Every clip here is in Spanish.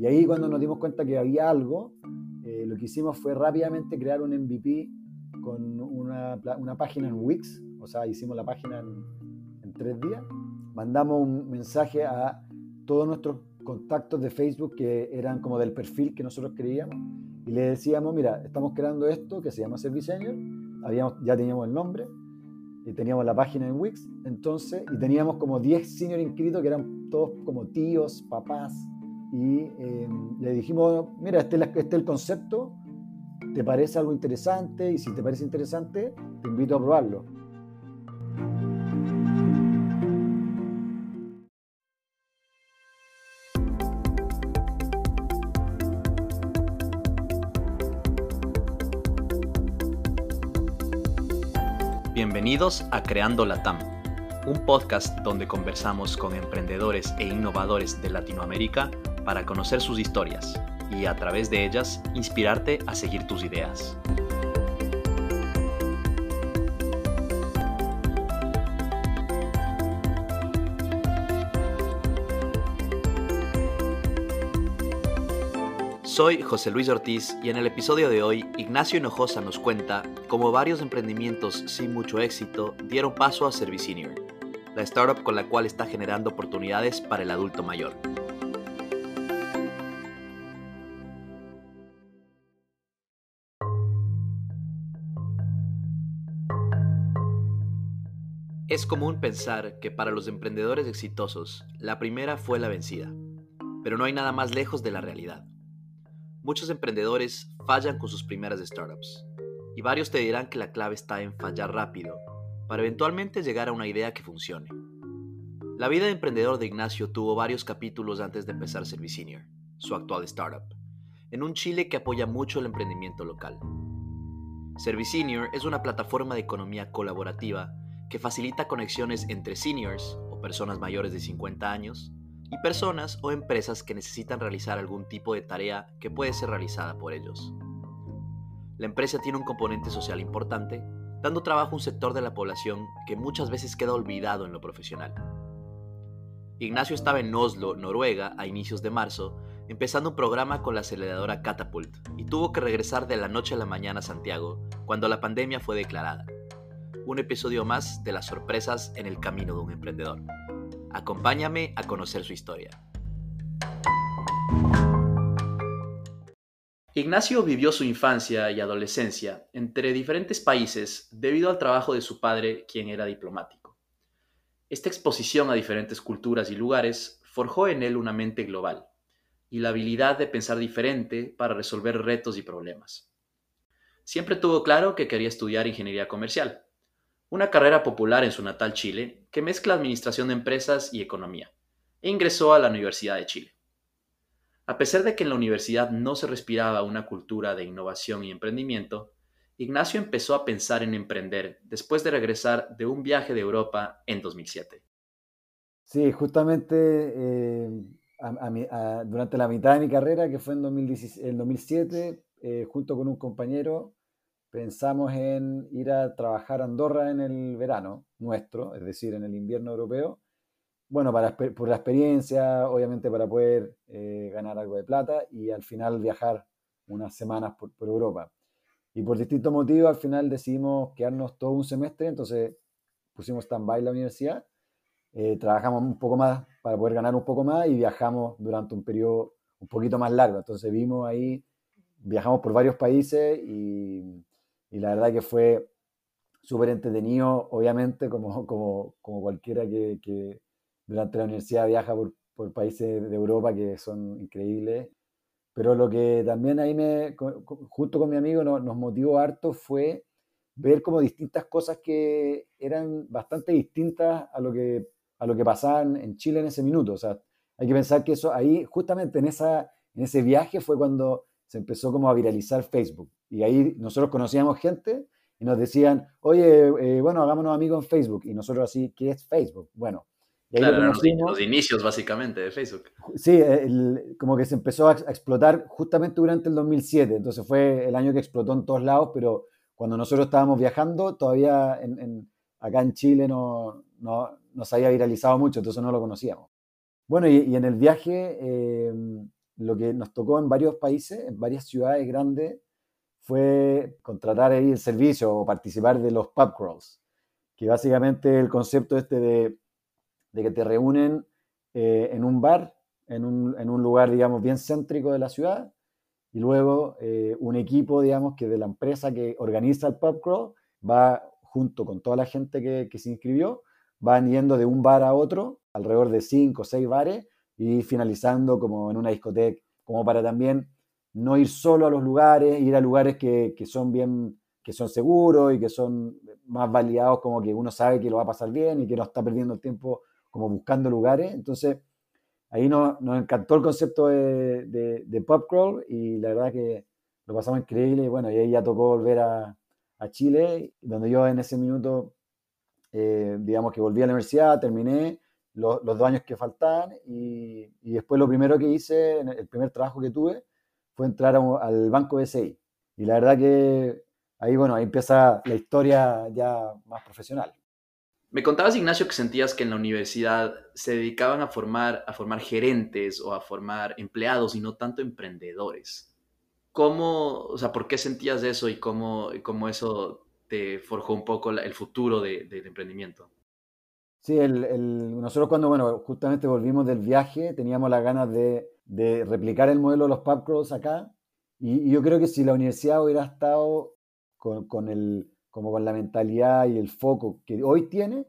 Y ahí cuando nos dimos cuenta que había algo, eh, lo que hicimos fue rápidamente crear un MVP con una, página en Wix, o sea, hicimos la página en, tres días. Mandamos un mensaje a todos nuestros contactos de Facebook que eran como del perfil que nosotros creíamos. Y le decíamos, mira, estamos creando esto que se llama Service ya teníamos el nombre y teníamos la página en Wix, entonces, y teníamos como 10 senior inscritos que eran todos como tíos, papás, y em, le dijimos, mira, este, este es el concepto, ¿te parece algo interesante? Y si te parece interesante, te invito a probarlo. Bienvenidos a Creando Latam, un podcast donde conversamos con emprendedores e innovadores de Latinoamérica para conocer sus historias y a través de ellas inspirarte a seguir tus ideas. Soy José Luis Ortiz y en el episodio de hoy Ignacio Hinojosa nos cuenta cómo varios emprendimientos sin mucho éxito dieron paso a Servicinior, la startup con la cual está generando oportunidades para el adulto mayor. Es común pensar que para los emprendedores exitosos, la primera fue la vencida, pero no hay nada más lejos de la realidad. Muchos emprendedores fallan con sus primeras startups, y varios te dirán que la clave está en fallar rápido, para eventualmente llegar a una idea que funcione. La vida de emprendedor de Ignacio tuvo varios capítulos antes de empezar Servicinior, su actual startup, en un Chile que apoya mucho el emprendimiento local. Servicinior es una plataforma de economía colaborativa que facilita conexiones entre seniors o personas mayores de 50 años y personas o empresas que necesitan realizar algún tipo de tarea que puede ser realizada por ellos. La empresa tiene un componente social importante, dando trabajo a un sector de la población que muchas veces queda olvidado en lo profesional. Ignacio estaba en Oslo, Noruega, a inicios de marzo, empezando un programa con la aceleradora Catapult, y tuvo que regresar de la noche a la mañana a Santiago cuando la pandemia fue declarada. Un episodio más de las sorpresas en el camino de un emprendedor. Acompáñame a conocer su historia. Ignacio vivió su infancia y adolescencia entre diferentes países debido al trabajo de su padre, quien era diplomático. Esta exposición a diferentes culturas y lugares forjó en él una mente global y la habilidad de pensar diferente para resolver retos y problemas. Siempre tuvo claro que quería estudiar ingeniería comercial, una carrera popular en su natal Chile que mezcla administración de empresas y economía, e ingresó a la Universidad de Chile. A pesar de que en la universidad no se respiraba una cultura de innovación y emprendimiento, Ignacio empezó a pensar en emprender después de regresar de un viaje de Europa en 2007. Sí, justamente eh, durante la mitad de mi carrera, que fue en, 2007, eh, junto con un compañero, pensamos en ir a trabajar a Andorra en el verano nuestro, es decir, en el invierno europeo. Bueno, para, por la experiencia, obviamente para poder eh, ganar algo de plata y al final viajar unas semanas por, Europa. Y por distintos motivos al final decidimos quedarnos todo un semestre, entonces pusimos stand-by la universidad, eh, trabajamos un poco más para poder ganar un poco más y viajamos durante un periodo un poquito más largo. Entonces vimos ahí, viajamos por varios países y y la verdad que fue súper entretenido, obviamente, como, como, como cualquiera que, que, durante la universidad viaja por, por, países de Europa que son increíbles. Pero lo que también ahí me, junto con mi amigo, nos, nos motivó harto fue ver como distintas cosas que eran bastante distintas a lo que, a lo que pasaba en Chile en ese minuto. O sea, hay que pensar que eso ahí, justamente en, esa, en ese viaje fue cuando se empezó como a viralizar Facebook. Y ahí nosotros conocíamos gente y nos decían, oye, eh, bueno, hagámonos amigos en Facebook. Y nosotros así, ¿qué es Facebook? Bueno. Y ahí claro, los, inicios básicamente de Facebook. Sí, como que se empezó a, explotar justamente durante el 2007. Entonces fue el año que explotó en todos lados, pero cuando nosotros estábamos viajando, todavía en, acá en Chile no, no, no se había viralizado mucho, entonces no lo conocíamos. Bueno, y, en el viaje, eh, lo que nos tocó en varios países, en varias ciudades grandes, fue contratar ahí el servicio o participar de los pub crawls, que básicamente el concepto este de, de que te reúnen eh, en un bar, en un, en un, lugar, digamos, bien céntrico de la ciudad, y luego eh, un equipo, digamos, que de la empresa que organiza el pub crawl va junto con toda la gente que, que se inscribió, van yendo de un bar a otro alrededor de cinco o seis bares y finalizando como en una discoteca, como para también no ir solo a los lugares, ir a lugares que, que, son bien, que son seguros y que son más validados, como que uno sabe que lo va a pasar bien y que no está perdiendo el tiempo como buscando lugares. Entonces, ahí nos, nos encantó el concepto de, de, de, pop crawl y la verdad que lo pasamos increíble. Y bueno, y ahí ya tocó volver a, a Chile, donde yo en ese minuto, eh, digamos que volví a la universidad, terminé los, dos años que faltaban y, después lo primero que hice, el primer trabajo que tuve, fue entrar al banco BCI. Y la verdad que ahí, bueno, ahí empieza la historia ya más profesional. Me contabas, Ignacio, que sentías que en la universidad se dedicaban a formar, a formar gerentes o a formar empleados y no tanto emprendedores. ¿Cómo, o sea, por qué sentías eso y cómo, cómo eso te forjó un poco el futuro de, del emprendimiento? Sí, el, nosotros cuando, bueno, justamente volvimos del viaje, teníamos las ganas de, replicar el modelo de los pubcrawls acá. Y, yo creo que si la universidad hubiera estado con, con, el, como con la mentalidad y el foco que hoy tiene,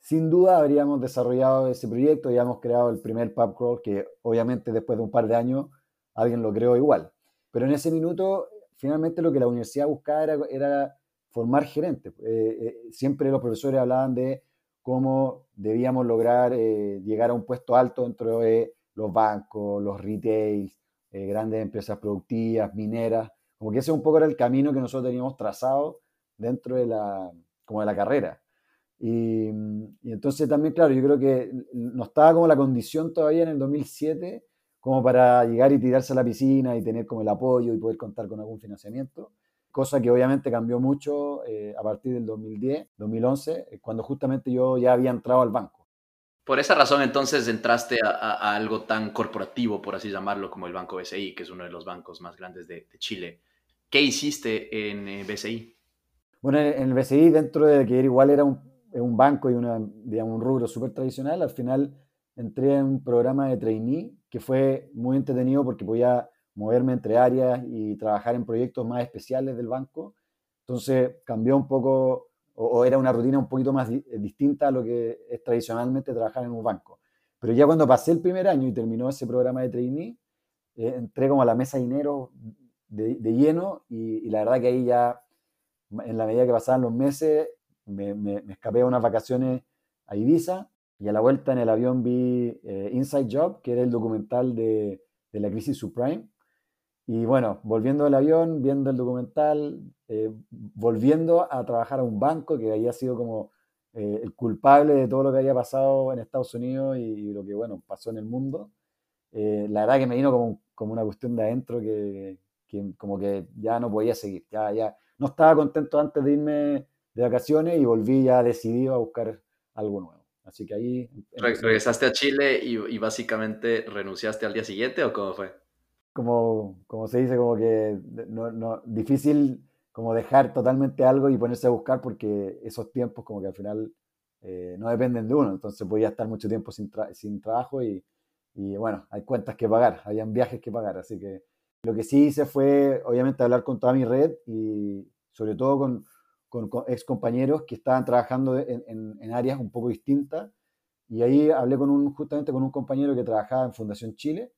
sin duda habríamos desarrollado ese proyecto y habíamos creado el primer pubcrawl que obviamente después de un par de años alguien lo creó igual. Pero en ese minuto, finalmente lo que la universidad buscaba era, era formar gerentes. Eh, eh, siempre los profesores hablaban de cómo debíamos lograr eh, llegar a un puesto alto dentro de los bancos, los retails, eh, grandes empresas productivas, mineras, como que ese un poco era el camino que nosotros teníamos trazado dentro de la, como de la carrera. Y, y, entonces también, claro, yo creo que no estaba como la condición todavía en el 2007 como para llegar y tirarse a la piscina y tener como el apoyo y poder contar con algún financiamiento cosa que obviamente cambió mucho eh, a partir del 2010, 2011, eh, cuando justamente yo ya había entrado al banco. Por esa razón entonces entraste a, algo tan corporativo, por así llamarlo, como el Banco BCI, que es uno de los bancos más grandes de, Chile. ¿Qué hiciste en eh, BCI? Bueno, en el BCI, dentro de que igual era un, un banco y una, digamos, un rubro súper tradicional, al final entré en un programa de trainee que fue muy entretenido porque podía moverme entre áreas y trabajar en proyectos más especiales del banco. Entonces cambió un poco, o, era una rutina un poquito más distinta a lo que es tradicionalmente trabajar en un banco. Pero ya cuando pasé el primer año y terminó ese programa de trainee, eh, entré como a la mesa de dinero de, lleno y, la verdad que ahí ya, en la medida que pasaban los meses, me, me, escapé a unas vacaciones a Ibiza y a la vuelta en el avión vi eh, Inside Job, que era el documental de, de la crisis subprime, y bueno, volviendo del avión, viendo el documental, eh, volviendo a trabajar a un banco que había sido como eh, el culpable de todo lo que había pasado en Estados Unidos y, lo que, bueno, pasó en el mundo. Eh, la verdad que me vino como, como una cuestión de adentro que, que, como que ya no podía seguir. Ya, ya no estaba contento antes de irme de vacaciones y volví ya decidido a buscar algo nuevo. Así que ahí... ¿Regresaste a Chile y, y básicamente renunciaste al día siguiente o cómo fue? Como, como se dice, como que no, no, difícil como dejar totalmente algo y ponerse a buscar porque esos tiempos como que al final eh, no dependen de uno, entonces podía estar mucho tiempo sin, sin trabajo y, y, bueno, hay cuentas que pagar, habían viajes que pagar, así que lo que sí hice fue obviamente hablar con toda mi red y sobre todo con, con, ex compañeros que estaban trabajando en, en, en, áreas un poco distintas. Y ahí hablé con un, justamente con un compañero que trabajaba en Fundación Chile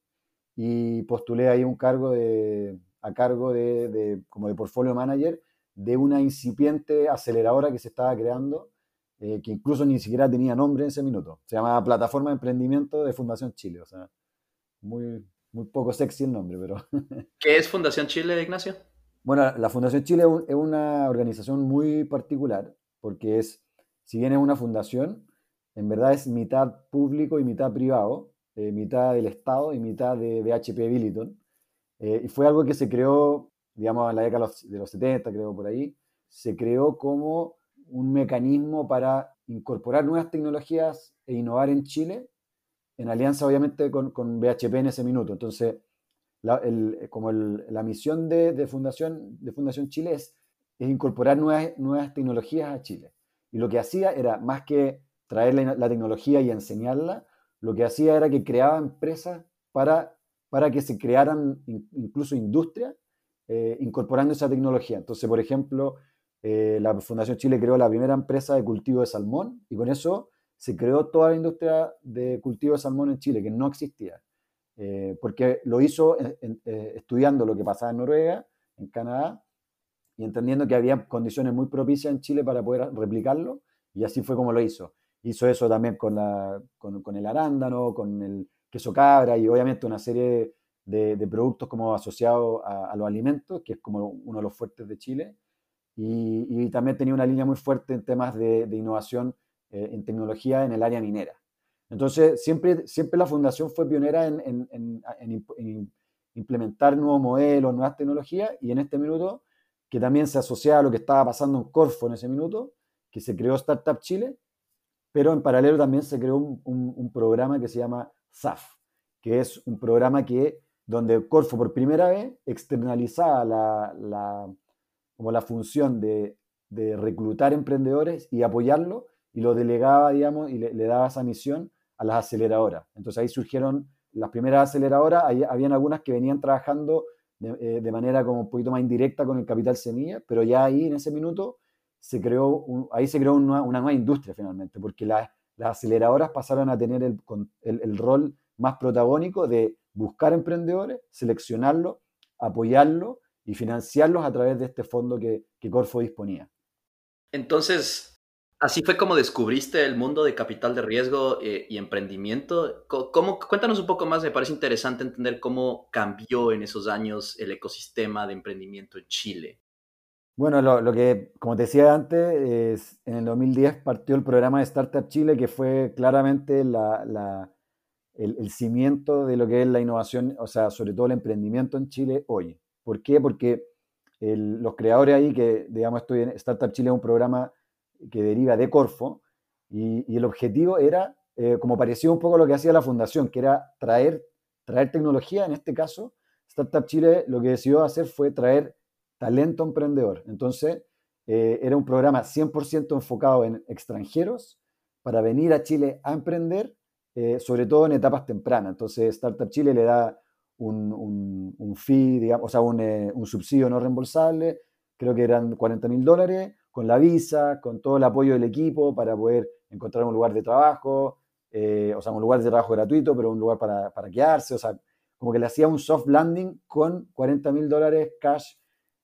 y postulé ahí un cargo de, a cargo de, de, como de portfolio manager de una incipiente aceleradora que se estaba creando, eh, que incluso ni siquiera tenía nombre en ese minuto. Se llamaba Plataforma de Emprendimiento de Fundación Chile. O sea, muy, muy poco sexy el nombre, pero... ¿Qué es Fundación Chile, Ignacio? Bueno, la Fundación Chile es una organización muy particular, porque es, si bien es una fundación, en verdad es mitad público y mitad privado, eh, mitad del Estado y mitad de BHP Billiton. Eh, y fue algo que se creó, digamos, en la década de los 70, creo por ahí, se creó como un mecanismo para incorporar nuevas tecnologías e innovar en Chile, en alianza obviamente con, con BHP en ese minuto. Entonces, como la misión de, Fundación, de Fundación Chile es, incorporar nuevas, nuevas tecnologías a Chile. Y lo que hacía era, más que traer la, tecnología y enseñarla, lo que hacía era que creaba empresas para, para que se crearan incluso industrias eh, incorporando esa tecnología. Entonces, por ejemplo, eh, la Fundación Chile creó la primera empresa de cultivo de salmón y con eso se creó toda la industria de cultivo de salmón en Chile, que no existía. Eh, porque lo hizo estudiando lo que pasaba en Noruega, en Canadá, y entendiendo que había condiciones muy propicias en Chile para poder replicarlo, y así fue como lo hizo. Hizo eso también con, la, con, el arándano, con el queso cabra y obviamente una serie de, productos como asociados a, los alimentos, que es como uno de los fuertes de Chile. Y, también tenía una línea muy fuerte en temas de, innovación eh, en tecnología en el área minera. Entonces, siempre, siempre la fundación fue pionera en, en, en implementar nuevos modelos, nuevas tecnologías, y en este minuto que también se asociaba a lo que estaba pasando en Corfo en ese minuto, que se creó Startup Chile, pero en paralelo también se creó un, programa que se llama SAF, que es un programa que, donde Corfo por primera vez externalizaba la, como la función de, reclutar emprendedores y apoyarlo, y lo delegaba, digamos, y le, daba esa misión a las aceleradoras. Entonces ahí surgieron las primeras aceleradoras, habían algunas que venían trabajando eh, de, manera como un poquito más indirecta con el capital semilla, pero ya ahí en ese minuto se creó, ahí se creó una, nueva industria finalmente, porque las aceleradoras pasaron a tener el, el, rol más protagónico de buscar emprendedores, seleccionarlos, apoyarlos y financiarlos a través de este fondo que, que Corfo disponía. Entonces, Así fue como descubriste el mundo de capital de riesgo eh, y emprendimiento. ¿Cómo, cuéntanos un poco más, me parece interesante entender cómo cambió en esos años el ecosistema de emprendimiento en Chile. Bueno, lo, que, como te decía antes, es, en el 2010 partió el programa de Startup Chile, que fue claramente la, el, cimiento de lo que es la innovación, o sea, sobre todo el emprendimiento en Chile hoy. ¿Por qué? Porque los creadores ahí, que digamos, estoy en Startup Chile es un programa que deriva de Corfo, y, el objetivo era, eh, como parecía un poco lo que hacía la fundación, que era traer, traer tecnología, en este caso, Startup Chile lo que decidió hacer fue traer talento emprendedor. Entonces, eh, era un programa 100% enfocado en extranjeros para venir a Chile a emprender, eh, sobre todo en etapas tempranas. Entonces, Startup Chile le da un, un, fee, digamos, o sea, un, un subsidio no reembolsable, creo que eran 40 mil dólares, con la visa, con todo el apoyo del equipo para poder encontrar un lugar de trabajo, eh, o sea, un lugar de trabajo gratuito, pero un lugar para, para quedarse, o sea, como que le hacía un soft landing con 40 mil dólares cash,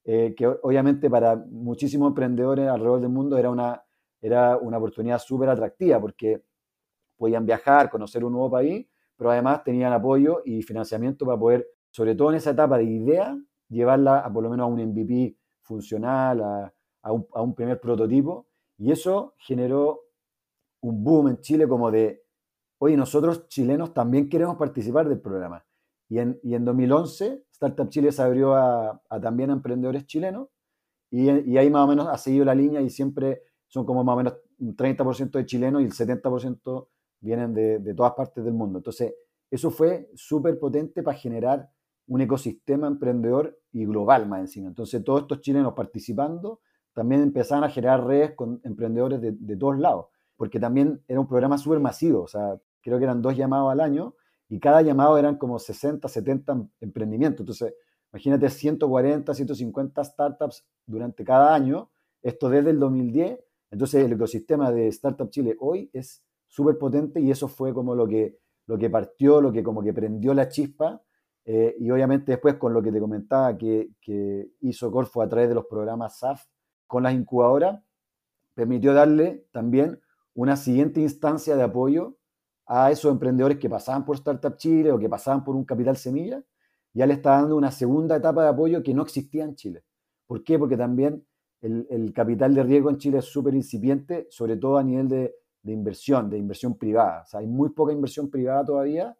eh, que obviamente para muchísimos emprendedores alrededor del mundo era una, era una oportunidad súper atractiva porque podían viajar, conocer un nuevo país, pero además tenían apoyo y financiamiento para poder, sobre todo en esa etapa de idea, llevarla a por lo menos a un MVP funcional, a, a un, primer prototipo, y eso generó un boom en Chile como de, oye, nosotros chilenos también queremos participar del programa. Y en, y en 2011, Startup Chile se abrió a, también a emprendedores chilenos, y, y, ahí más o menos ha seguido la línea y siempre son como más o menos un 30% de chilenos y el 70% vienen de, todas partes del mundo. Entonces, eso fue súper potente para generar un ecosistema emprendedor y global más encima. Entonces, todos estos chilenos participando también empezaban a generar redes con emprendedores de, de todos lados, porque también era un programa súper masivo, o sea, creo que eran dos llamados al año y cada llamado eran como 60, 70 emprendimientos. Entonces, imagínate 140, 150 startups durante cada año, esto desde el 2010. Entonces, el ecosistema de Startup Chile hoy es súper potente y eso fue como lo que, lo que partió, lo que como que prendió la chispa. Eh, y obviamente después con lo que te comentaba que, que hizo Corfo a través de los programas SAF, con las incubadoras permitió darle también una siguiente instancia de apoyo a esos emprendedores que pasaban por Startup Chile o que pasaban por un capital semilla, ya le está dando una segunda etapa de apoyo que no existía en Chile. ¿Por qué? Porque también el, capital de riesgo en Chile es súper incipiente, sobre todo a nivel de, inversión, de inversión privada. O sea, hay muy poca inversión privada todavía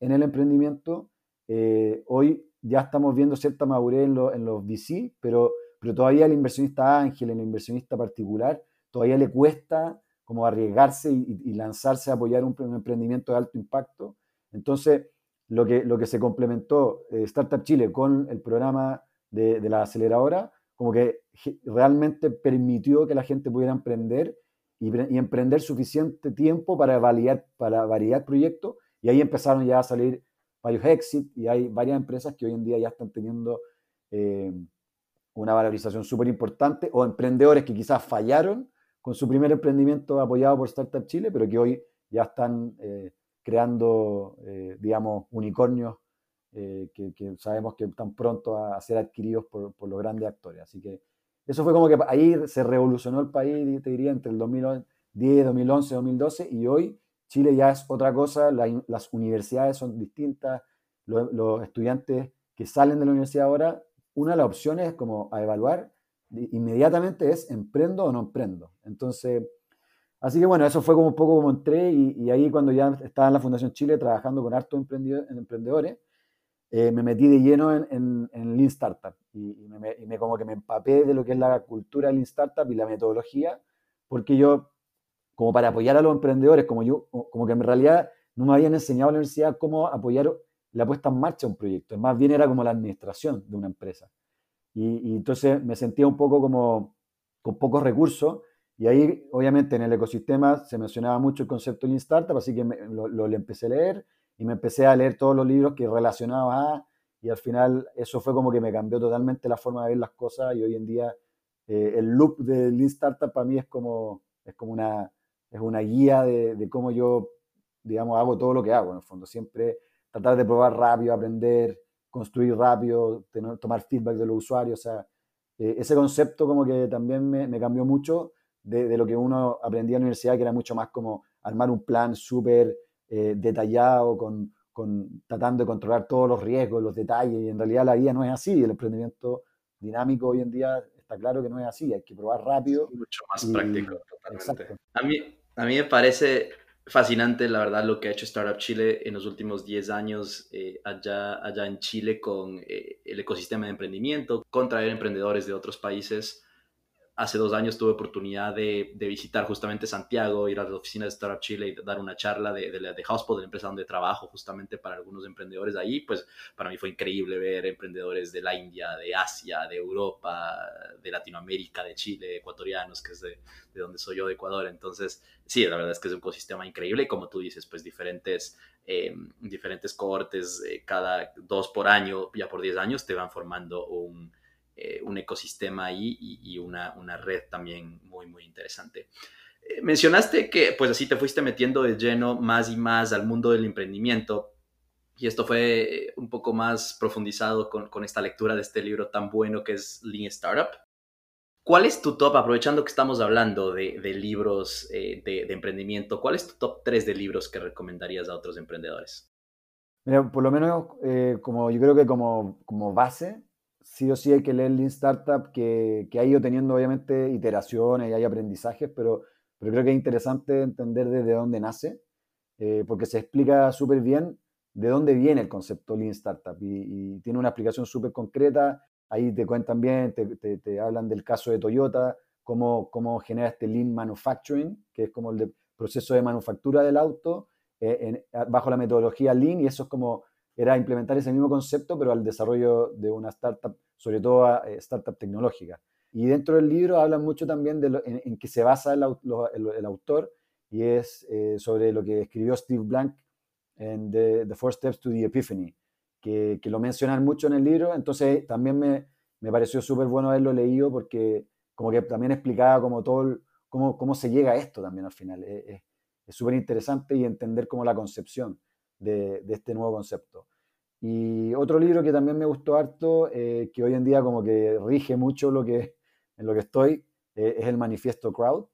en el emprendimiento. Eh, hoy ya estamos viendo cierta madurez en, en los VC, pero pero todavía el inversionista ángel, el inversionista particular, todavía le cuesta como arriesgarse y, lanzarse a apoyar un, emprendimiento de alto impacto. Entonces, lo que, lo que se complementó eh, Startup Chile con el programa de, la aceleradora, como que realmente permitió que la gente pudiera emprender y, emprender suficiente tiempo para validar, para validar proyectos y ahí empezaron ya a salir varios exits y hay varias empresas que hoy en día ya están teniendo eh, una valorización súper importante o emprendedores que quizás fallaron con su primer emprendimiento apoyado por Startup Chile, pero que hoy ya están eh, creando, eh, digamos, unicornios que, sabemos que están pronto a, ser adquiridos por, los grandes actores. Así que eso fue como que ahí se revolucionó el país, te diría, entre el 2010, 2011, 2012 y hoy Chile ya es otra cosa, las universidades son distintas, los, estudiantes que salen de la universidad ahora, una de las opciones como a evaluar inmediatamente es emprendo o no emprendo. Entonces, así que bueno, eso fue como un poco como entré y, ahí cuando ya estaba en la Fundación Chile trabajando con hartos emprendedores, eh, me metí de lleno en, en, Lean Startup y, me, y, me, como que me empapé de lo que es la cultura Lean Startup y la metodología, porque yo como para apoyar a los emprendedores, como yo, como que en realidad no me habían enseñado en la universidad cómo apoyar la puesta en marcha de un proyecto, más bien era como la administración de una empresa. Y, entonces me sentía un poco como con pocos recursos, y ahí obviamente en el ecosistema se mencionaba mucho el concepto de Lean Startup, así que lo, lo, empecé a leer y me empecé a leer todos los libros que relacionaba a, y al final eso fue como que me cambió totalmente la forma de ver las cosas y hoy en día eh, el loop de Lean Startup para mí es como, es como una, es una guía de, cómo yo, digamos, hago todo lo que hago, en el fondo. Siempre tratar de probar rápido, aprender, construir rápido, tener, tomar feedback de los usuarios. O sea, eh, ese concepto como que también me, cambió mucho de, lo que uno aprendía en la universidad, que era mucho más como armar un plan súper eh, detallado, con, con, tratando de controlar todos los riesgos, los detalles, y en realidad la vida no es así, el emprendimiento dinámico hoy en día está claro que no es así, hay que probar rápido. Mucho más práctico, totalmente. A mí, a mí me parece fascinante, la verdad, lo que ha hecho Startup Chile en los últimos 10 años eh, allá, allá en Chile con eh, el ecosistema de emprendimiento, con traer emprendedores de otros países hace dos años tuve oportunidad de, visitar justamente Santiago, ir a las oficinas de Startup Chile y dar una charla de, de, de Housepod, de la empresa donde trabajo justamente para algunos emprendedores ahí. Pues para mí fue increíble ver emprendedores de la India, de Asia, de Europa, de Latinoamérica, de Chile, ecuatorianos, que es de, donde soy yo, de Ecuador. Entonces, sí, la verdad es que es un ecosistema increíble y como tú dices, pues diferentes, eh, diferentes cohortes, eh, cada dos por año, ya por diez años, te van formando un eh, un ecosistema ahí y, una, red también muy, muy interesante. Eh, mencionaste que pues así te fuiste metiendo de lleno más y más al mundo del emprendimiento y esto fue eh, un poco más profundizado con, esta lectura de este libro tan bueno que es Lean Startup. ¿Cuál es tu top, aprovechando que estamos hablando de, libros de, emprendimiento, cuál es tu top 3 de libros que recomendarías a otros emprendedores? Mira, por lo menos como yo creo que como, como base, sí o sí hay que leer Lean Startup, que, que ha ido teniendo obviamente iteraciones y hay aprendizajes, pero, pero creo que es interesante entender desde dónde nace, eh, porque se explica súper bien de dónde viene el concepto Lean Startup y, tiene una explicación súper concreta. Ahí te cuentan bien, te, te, hablan del caso de Toyota, cómo, cómo genera este Lean Manufacturing, que es como el proceso de manufactura del auto, eh, bajo la metodología Lean, y eso es como era implementar ese mismo concepto, pero al desarrollo de una startup, sobre todo eh, startup tecnológica. Y dentro del libro hablan mucho también de lo, en, que se basa el, el, autor, y es eh, sobre lo que escribió Steve Blank en The, Four Steps to the Epiphany, que, que, lo mencionan mucho en el libro, entonces también me, me pareció súper bueno haberlo leído porque como que también explicaba como todo, cómo, cómo se llega a esto también al final. Es súper interesante y entender como la concepción de, este nuevo concepto. Y otro libro que también me gustó harto, eh, que hoy en día como que rige mucho lo que, en lo que estoy, eh, es el Manifiesto Crowd,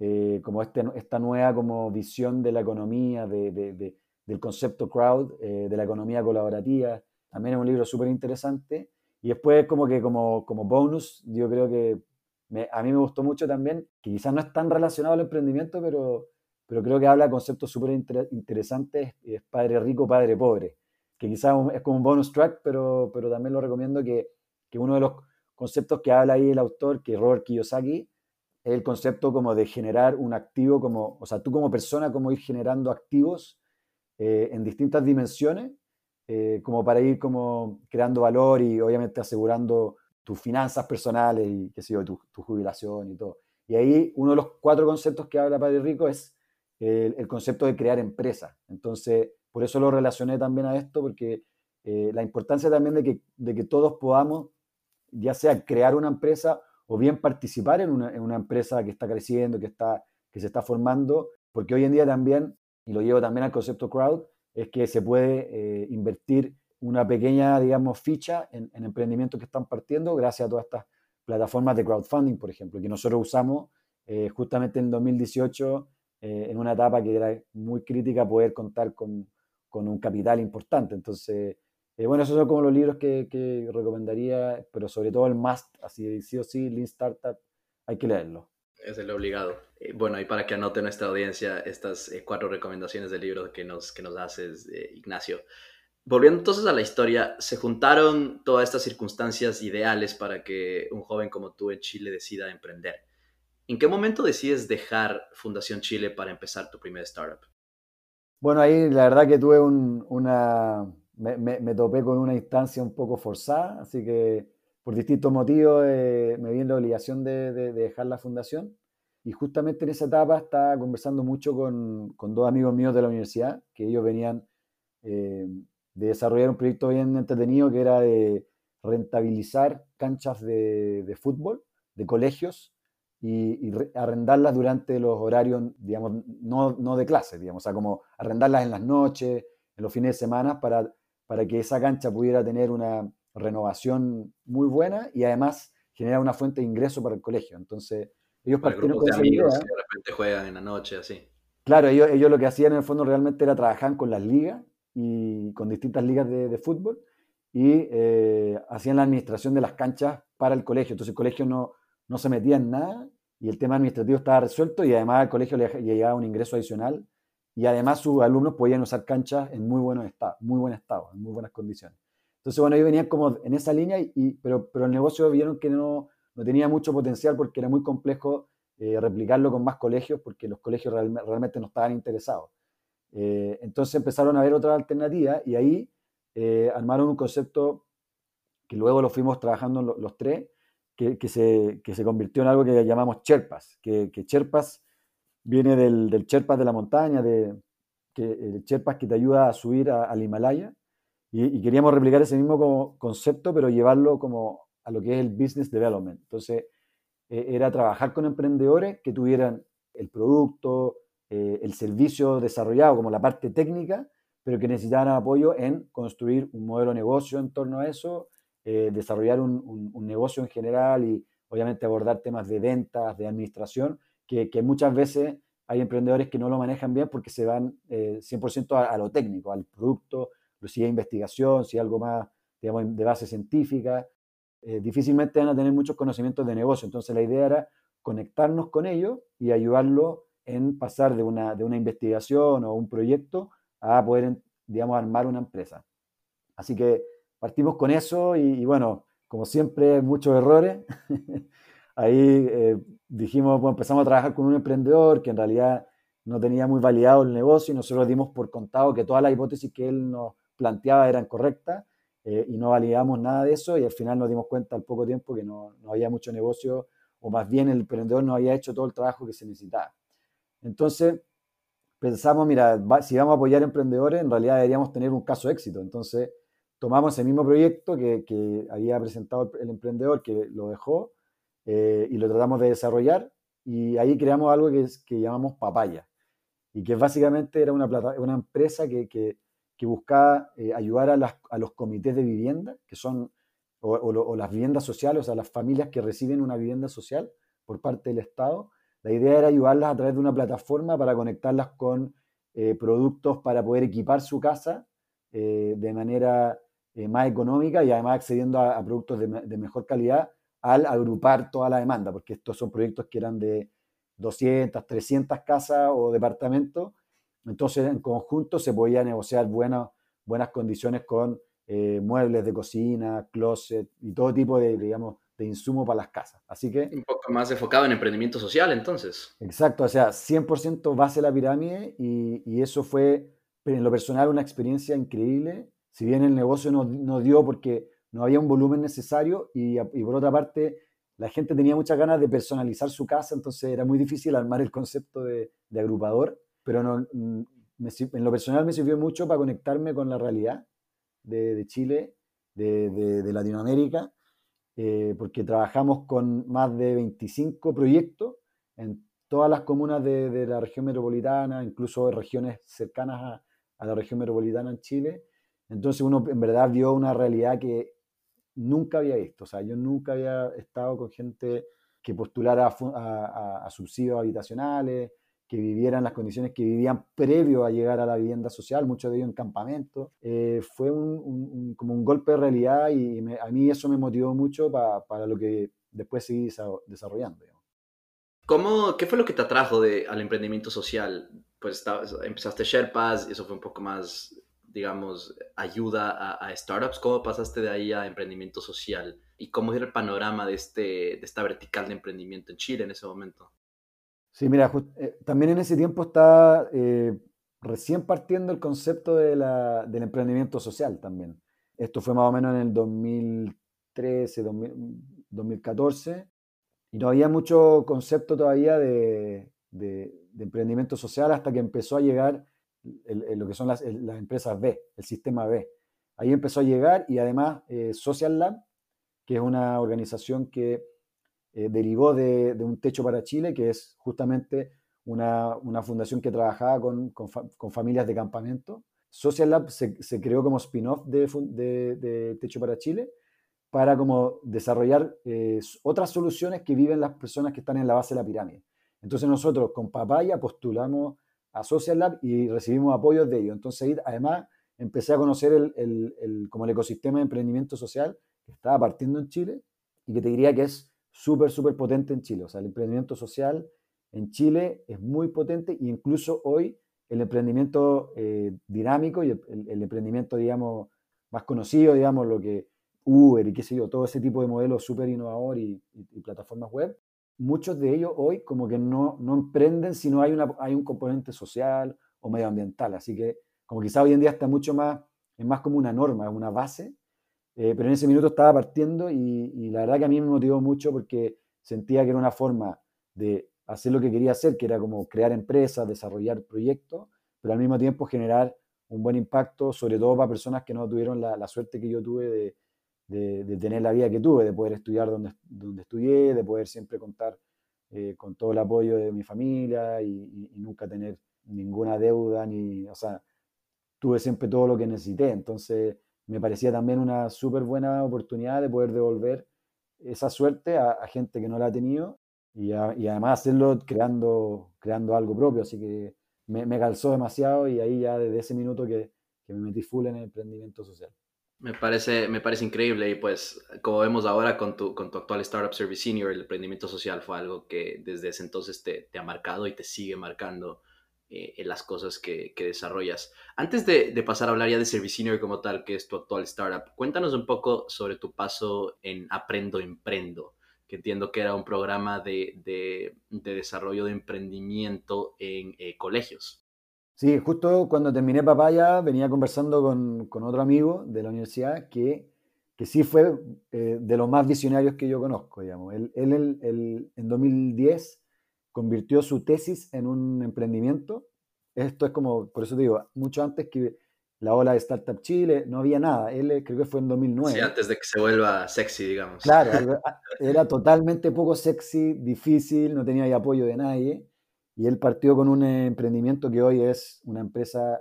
eh, como este, esta nueva como visión de la economía, de, del concepto crowd, de la economía colaborativa. También es un libro súper interesante. Y después como que como, como bonus, yo creo que a mí me gustó mucho también, que quizás no es tan relacionado al emprendimiento, pero pero creo que habla de conceptos súper interesantes, es Padre Rico, Padre Pobre, que quizás es como un bonus track, pero, pero también lo recomiendo que, que uno de los conceptos que habla ahí el autor, que Robert Kiyosaki, es el concepto como de generar un activo, como, o sea, tú como persona, como ir generando activos eh, en distintas dimensiones, eh, como para ir como creando valor y obviamente asegurando tus finanzas personales y qué sé yo, tu, jubilación y todo. Y ahí uno de los cuatro conceptos que habla Padre Rico es el, concepto de crear empresa. Entonces, por eso lo relacioné también a esto, porque eh, la importancia también de que, de que todos podamos, ya sea crear una empresa o bien participar en una, empresa que está creciendo, que, está, que se está formando, porque hoy en día también, y lo llevo también al concepto crowd, es que se puede eh, invertir una pequeña, digamos, ficha en, emprendimientos que están partiendo gracias a todas estas plataformas de crowdfunding, por ejemplo, que nosotros usamos eh, justamente en 2018 eh, en una etapa que era muy crítica poder contar con, con un capital importante. Entonces, eh, bueno, esos son como los libros que, que, recomendaría, pero sobre todo el must, así sí o sí, Lean Startup, hay que leerlo. Es el obligado. Eh, bueno, y para que anote nuestra audiencia estas eh, cuatro recomendaciones de libros que nos, que nos haces, Ignacio. Volviendo entonces a la historia, se juntaron todas estas circunstancias ideales para que un joven como tú en Chile decida emprender. ¿En qué momento decides dejar Fundación Chile para empezar tu primer startup? Bueno, ahí la verdad que tuve una, me, topé con una instancia un poco forzada, así que por distintos motivos eh, me vi en la obligación de, dejar la fundación. Y justamente en esa etapa estaba conversando mucho con, con dos amigos míos de la universidad, que ellos venían eh, de desarrollar un proyecto bien entretenido que era de rentabilizar canchas de, de fútbol de colegios y, arrendarlas durante los horarios, digamos, no, no de clase, digamos, o sea, como arrendarlas en las noches, en los fines de semana para para que esa cancha pudiera tener una renovación muy buena y además generar una fuente de ingreso para el colegio. Entonces, ellos partieron con esa idea. Que de repente juegan en la noche, así. Claro, ellos, ellos lo que hacían en el fondo realmente era trabajar con las ligas y con distintas ligas de, fútbol y eh, hacían la administración de las canchas para el colegio. Entonces el colegio no, no se metía en nada y el tema administrativo estaba resuelto y además al colegio le llegaba un ingreso adicional y además sus alumnos podían usar canchas en muy, buenos estado, muy buen estado, en muy buenas condiciones. Entonces, bueno, ellos venían como en esa línea, y, pero, pero el negocio vieron que no, no tenía mucho potencial porque era muy complejo eh, replicarlo con más colegios porque los colegios realmente no estaban interesados. Eh, entonces empezaron a ver otra alternativa y ahí eh, armaron un concepto que luego lo fuimos trabajando los, tres, que, que, se, que, se, convirtió en algo que llamamos Cherpas, que, que Cherpas viene del, del Sherpa de la montaña, de, que, el Sherpa que te ayuda a subir al Himalaya. Y, queríamos replicar ese mismo concepto, pero llevarlo como a lo que es el business development. Entonces, eh, era trabajar con emprendedores que tuvieran el producto, eh, el servicio desarrollado como la parte técnica, pero que necesitaban apoyo en construir un modelo de negocio en torno a eso, eh, desarrollar un, un, negocio en general y obviamente abordar temas de ventas, de administración, que, muchas veces hay emprendedores que no lo manejan bien porque se van 100% eh, a, lo técnico, al producto, si hay investigación, si hay algo más, digamos, de base científica, eh, difícilmente van a tener muchos conocimientos de negocio. Entonces la idea era conectarnos con ellos y ayudarlos en pasar de una, de una investigación o un proyecto a poder, digamos, armar una empresa. Así que partimos con eso y, bueno, como siempre, muchos errores. Ahí eh, dijimos, pues empezamos a trabajar con un emprendedor que en realidad no tenía muy validado el negocio y nosotros dimos por contado que todas las hipótesis que él nos planteaba eran correctas eh, y no validamos nada de eso y al final nos dimos cuenta al poco tiempo que no, no, había mucho negocio o más bien el emprendedor no había hecho todo el trabajo que se necesitaba. Entonces pensamos, mira, si vamos a apoyar emprendedores, en realidad deberíamos tener un caso éxito. Entonces tomamos el mismo proyecto que, que había presentado el emprendedor, que lo dejó, eh, y lo tratamos de desarrollar y ahí creamos algo que, es, que llamamos Papaya y que básicamente era una, plata, una empresa que, que, que buscaba eh, ayudar a, las, a, los comités de vivienda, que son, o, o, las viviendas sociales, o sea, las familias que reciben una vivienda social por parte del Estado. La idea era ayudarlas a través de una plataforma para conectarlas con eh, productos para poder equipar su casa de manera más económica y además accediendo a, a productos de, de mejor calidad al agrupar toda la demanda, porque estos son proyectos que eran de 200, 300 casas o departamentos, entonces en conjunto se podía negociar buenas, buenas condiciones con eh, muebles de cocina, closet y todo tipo de, digamos, de insumo para las casas. Así que... Un poco más enfocado en emprendimiento social, entonces. Exacto, o sea, 100% base de la pirámide y, y, eso fue, en lo personal, una experiencia increíble. Si bien el negocio no, no dio porque no había un volumen necesario y, por otra parte, la gente tenía muchas ganas de personalizar su casa, entonces era muy difícil armar el concepto de, agrupador, pero no, mm, en lo personal me sirvió mucho para conectarme con la realidad de, Chile, de, Latinoamérica eh, porque trabajamos con más de 25 proyectos en todas las comunas de, la región metropolitana, incluso regiones cercanas a, a, la región metropolitana en Chile. Entonces uno en verdad vio una realidad que nunca había visto. O sea, yo nunca había estado con gente que postulara a, a subsidios habitacionales, que vivieran las condiciones que vivían previo a llegar a la vivienda social, muchos de ellos en campamento. Eh, fue un, como un golpe de realidad y a mí eso me motivó mucho para lo que después seguí desarrollando. ¿Cómo, ¿Qué fue lo que te atrajo de, al emprendimiento social? Pues empezaste Sherpas, eso fue un poco más, digamos, ayuda a, a, startups. ¿Cómo pasaste de ahí a emprendimiento social? ¿Y cómo era el panorama de, este, de esta vertical de emprendimiento en Chile en ese momento? Sí, mira, eh, también en ese tiempo está eh, recién partiendo el concepto de la, del emprendimiento social también. Esto fue más o menos en el 2013, 2014, y no había mucho concepto todavía de, de, emprendimiento social hasta que empezó a llegar lo que son las, las, empresas B, el sistema B. Ahí empezó a llegar y además eh, Social Lab, que es una organización que eh, derivó de, un techo para Chile, que es justamente una, fundación que trabajaba con, con, familias de campamento. Social Lab se, creó como spin-off de, de, Techo para Chile para como desarrollar eh, otras soluciones que viven las personas que están en la base de la pirámide. Entonces nosotros con Papaya postulamos a Social Lab y recibimos apoyos de ellos. Entonces además empecé a conocer el, el, como el ecosistema de emprendimiento social que estaba partiendo en Chile y que te diría que es súper, súper potente en Chile. O sea, el emprendimiento social en Chile es muy potente e incluso hoy el emprendimiento eh, dinámico y el, emprendimiento, digamos, más conocido, digamos, lo que Uber y qué sé yo, todo ese tipo de modelos súper innovador y, plataformas web, muchos de ellos hoy como que no, no emprenden si no hay, una, hay un componente social o medioambiental. Así que como quizá hoy en día está mucho más, es más como una norma, una base, eh, pero en ese minuto estaba partiendo y, la verdad que a mí me motivó mucho porque sentía que era una forma de hacer lo que quería hacer, que era como crear empresas, desarrollar proyectos, pero al mismo tiempo generar un buen impacto, sobre todo para personas que no tuvieron la, suerte que yo tuve de, de, tener la vida que tuve, de poder estudiar donde, donde estudié, de poder siempre contar eh, con todo el apoyo de mi familia y, y, nunca tener ninguna deuda, ni, o sea, tuve siempre todo lo que necesité. Entonces, me parecía también una súper buena oportunidad de poder devolver esa suerte a, gente que no la ha tenido y, además hacerlo creando, creando algo propio. Así que me, me, calzó demasiado y ahí ya desde ese minuto que, que, me metí full en el emprendimiento social. Me parece, me parece increíble y pues como vemos ahora con tu, con tu actual Startup Service Senior, el emprendimiento social fue algo que desde ese entonces te, te ha marcado y te sigue marcando eh, en las cosas que, que desarrollas. Antes de, pasar a hablar ya de Servicinio como tal, que es tu actual startup, cuéntanos un poco sobre tu paso en Aprendo Emprendo, que entiendo que era un programa de, de, de desarrollo de emprendimiento en eh, colegios. Sí, justo cuando terminé Papaya venía conversando con, con otro amigo de la universidad que, que sí fue eh, de los más visionarios que yo conozco, digamos. Él, él, él en 2010 convirtió su tesis en un emprendimiento. Esto es como, por eso digo, mucho antes que la ola de Startup Chile, no había nada. Él eh, creo que fue en 2009. Sí, antes de que se vuelva sexy, digamos. Claro, era totalmente poco sexy, difícil, no tenía apoyo de nadie. Y él partió con un emprendimiento que hoy es una empresa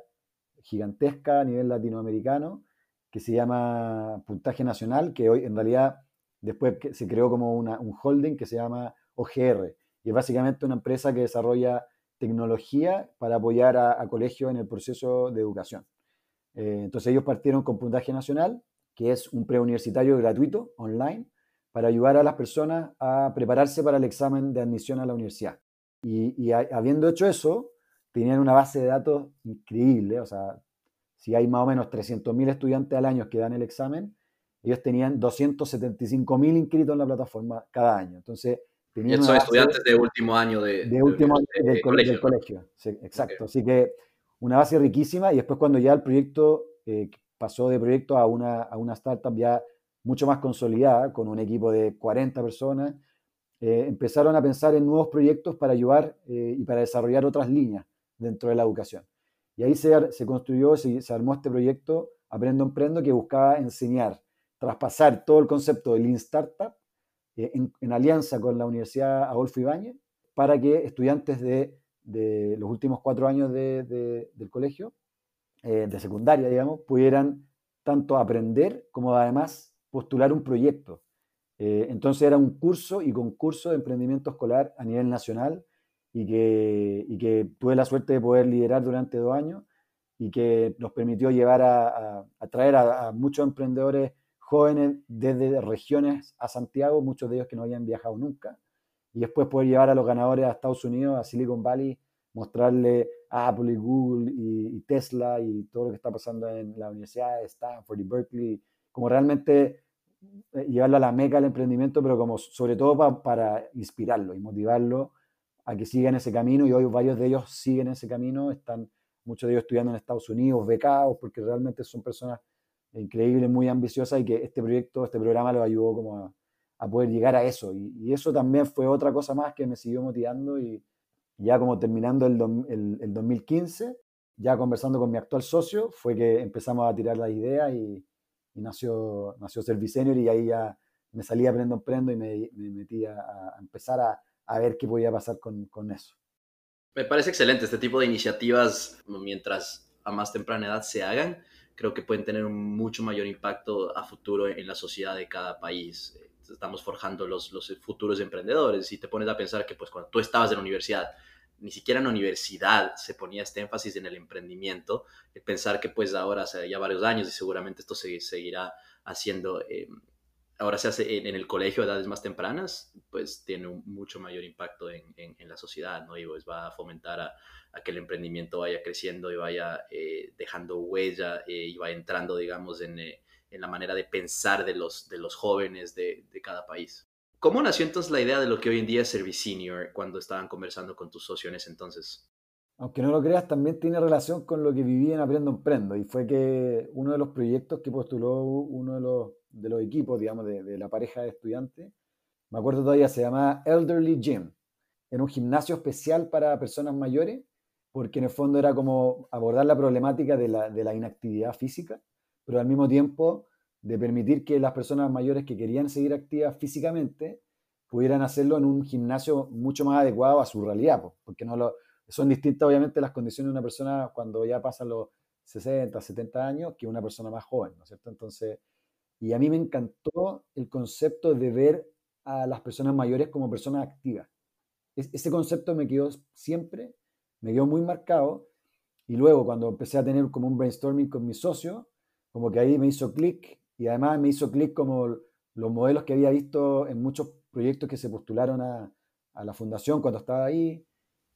gigantesca a nivel latinoamericano, que se llama Puntaje Nacional, que hoy en realidad después se creó como un holding que se llama OGR, y es básicamente una empresa que desarrolla tecnología para apoyar a, colegios en el proceso de educación. Eh, entonces ellos partieron con Puntaje Nacional, que es un preuniversitario gratuito, online, para ayudar a las personas a prepararse para el examen de admisión a la universidad. Y, habiendo hecho eso, tenían una base de datos increíble, o sea, si hay más o menos 300.000 estudiantes al año que dan el examen, ellos tenían 275 mil inscritos en la plataforma cada año. Entonces, tenían y son estudiantes de último año de, de último del, colegio. exacto. Así que una base riquísima y después cuando ya el proyecto eh, pasó de proyecto a una, a una startup ya mucho más consolidada, con un equipo de 40 personas, eh, empezaron a pensar en nuevos proyectos para ayudar eh, y para desarrollar otras líneas dentro de la educación. Y ahí se, se construyó, se, se, armó este proyecto Aprendo Emprendo que buscaba enseñar, traspasar todo el concepto del Lean Startup eh, en, alianza con la Universidad Adolfo Ibáñez para que estudiantes de, de los últimos cuatro años de, del colegio, de secundaria, digamos, pudieran tanto aprender como además postular un proyecto. Eh, entonces era un curso y concurso de emprendimiento escolar a nivel nacional y que, tuve la suerte de poder liderar durante dos años y que nos permitió llevar a, traer a, muchos emprendedores jóvenes desde regiones a Santiago, muchos de ellos que no habían viajado nunca, y después poder llevar a los ganadores a Estados Unidos, a Silicon Valley, mostrarle a Apple y Google y, y Tesla y todo lo que está pasando en la Universidad de Stanford y Berkeley, como realmente llevarlo a la meca del emprendimiento, pero como sobre todo para inspirarlo y motivarlo a que sigan ese camino y hoy varios de ellos siguen ese camino, están muchos de ellos estudiando en Estados Unidos, becados, porque realmente son personas increíbles, muy ambiciosas y que este proyecto, este programa los ayudó como a, poder llegar a eso. Y, eso también fue otra cosa más que me siguió motivando y ya como terminando el, el, el 2015, ya conversando con mi actual socio, fue que empezamos a tirar la idea y, y nació, nació y ahí ya me salí Aprendo Emprendo y me, me metí a, a empezar a, a, ver qué podía pasar con, con, eso. Me parece excelente este tipo de iniciativas, mientras a más temprana edad se hagan, creo que pueden tener un mucho mayor impacto a futuro en la sociedad de cada país. Estamos forjando los, los futuros emprendedores y te pones a pensar que pues cuando tú estabas en la universidad ni siquiera en la universidad se ponía este énfasis en el emprendimiento, pensar que pues ahora ya varios años y seguramente esto se seguirá haciendo, eh, ahora se hace en, el colegio a edades más tempranas, pues tiene un mucho mayor impacto en, la sociedad, ¿no? Y pues va a fomentar a, que el emprendimiento vaya creciendo y vaya eh, dejando huella eh, y vaya entrando, digamos, en, en, la manera de pensar de los, de los jóvenes de cada país. ¿Cómo nació entonces la idea de lo que hoy en día es Servicenior cuando estaban conversando con tus socios en ese entonces? Aunque no lo creas, también tiene relación con lo que viví en Aprendo Emprendo. Y fue que uno de los proyectos que postuló uno de los, de los equipos, digamos, de, la pareja de estudiantes, me acuerdo todavía, se llamaba Elderly Gym. Era un gimnasio especial para personas mayores, porque en el fondo era como abordar la problemática de la, de la inactividad física, pero al mismo tiempo de permitir que las personas mayores que querían seguir activas físicamente pudieran hacerlo en un gimnasio mucho más adecuado a su realidad, porque no lo, son distintas obviamente las condiciones de una persona cuando ya pasan los 60, 70 años que una persona más joven, ¿no es cierto? Entonces, y a mí me encantó el concepto de ver a las personas mayores como personas activas. ese concepto me quedó siempre, me quedó muy marcado, y luego cuando empecé a tener como un brainstorming con mi socio, como que ahí me hizo clic y además me hizo clic como los modelos que había visto en muchos proyectos que se postularon a, a la fundación cuando estaba ahí.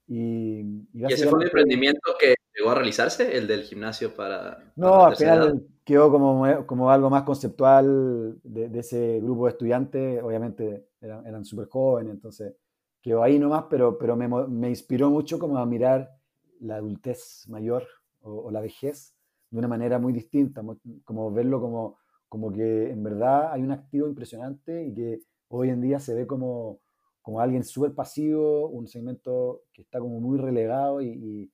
Y, y, ese fue un emprendimiento que llegó a realizarse, el del gimnasio para... No, al final quedó como, como algo más conceptual de, de, ese grupo de estudiantes, obviamente eran, eran súper jóvenes, entonces quedó ahí nomás, pero, pero me, me, inspiró mucho como a mirar la adultez mayor o, o la vejez de una manera muy distinta, como verlo como como que en verdad hay un activo impresionante y que hoy en día se ve como, como alguien súper pasivo, un segmento que está como muy relegado y,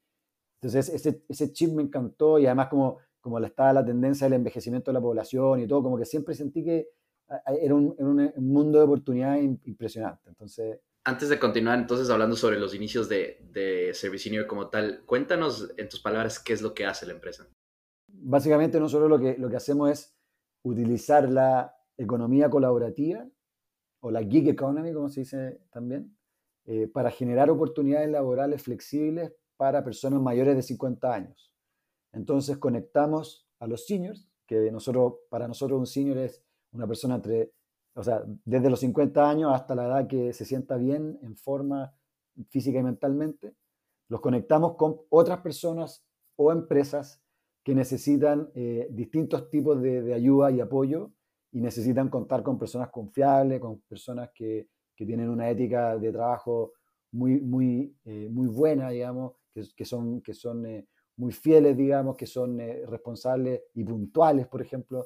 entonces ese, ese chip me encantó y además como, como estaba la tendencia del envejecimiento de la población y todo, como que siempre sentí que era un, un mundo de oportunidades impresionante. Entonces, antes de continuar entonces hablando sobre los inicios de, de Servicinio como tal, cuéntanos en tus palabras qué es lo que hace la empresa. Básicamente nosotros lo que, lo que hacemos es utilizar la economía colaborativa o la gig economy, como se dice también, eh, para generar oportunidades laborales flexibles para personas mayores de 50 años. Entonces conectamos a los seniors, que nosotros, para nosotros un senior es una persona entre, o sea, desde los 50 años hasta la edad que se sienta bien en forma física y mentalmente, los conectamos con otras personas o empresas que necesitan eh, distintos tipos de, ayuda y apoyo y necesitan contar con personas confiables, con personas que, que tienen una ética de trabajo muy, muy, eh, muy buena, digamos, que, que son, que son eh, muy fieles, digamos, que son responsables y puntuales, por ejemplo.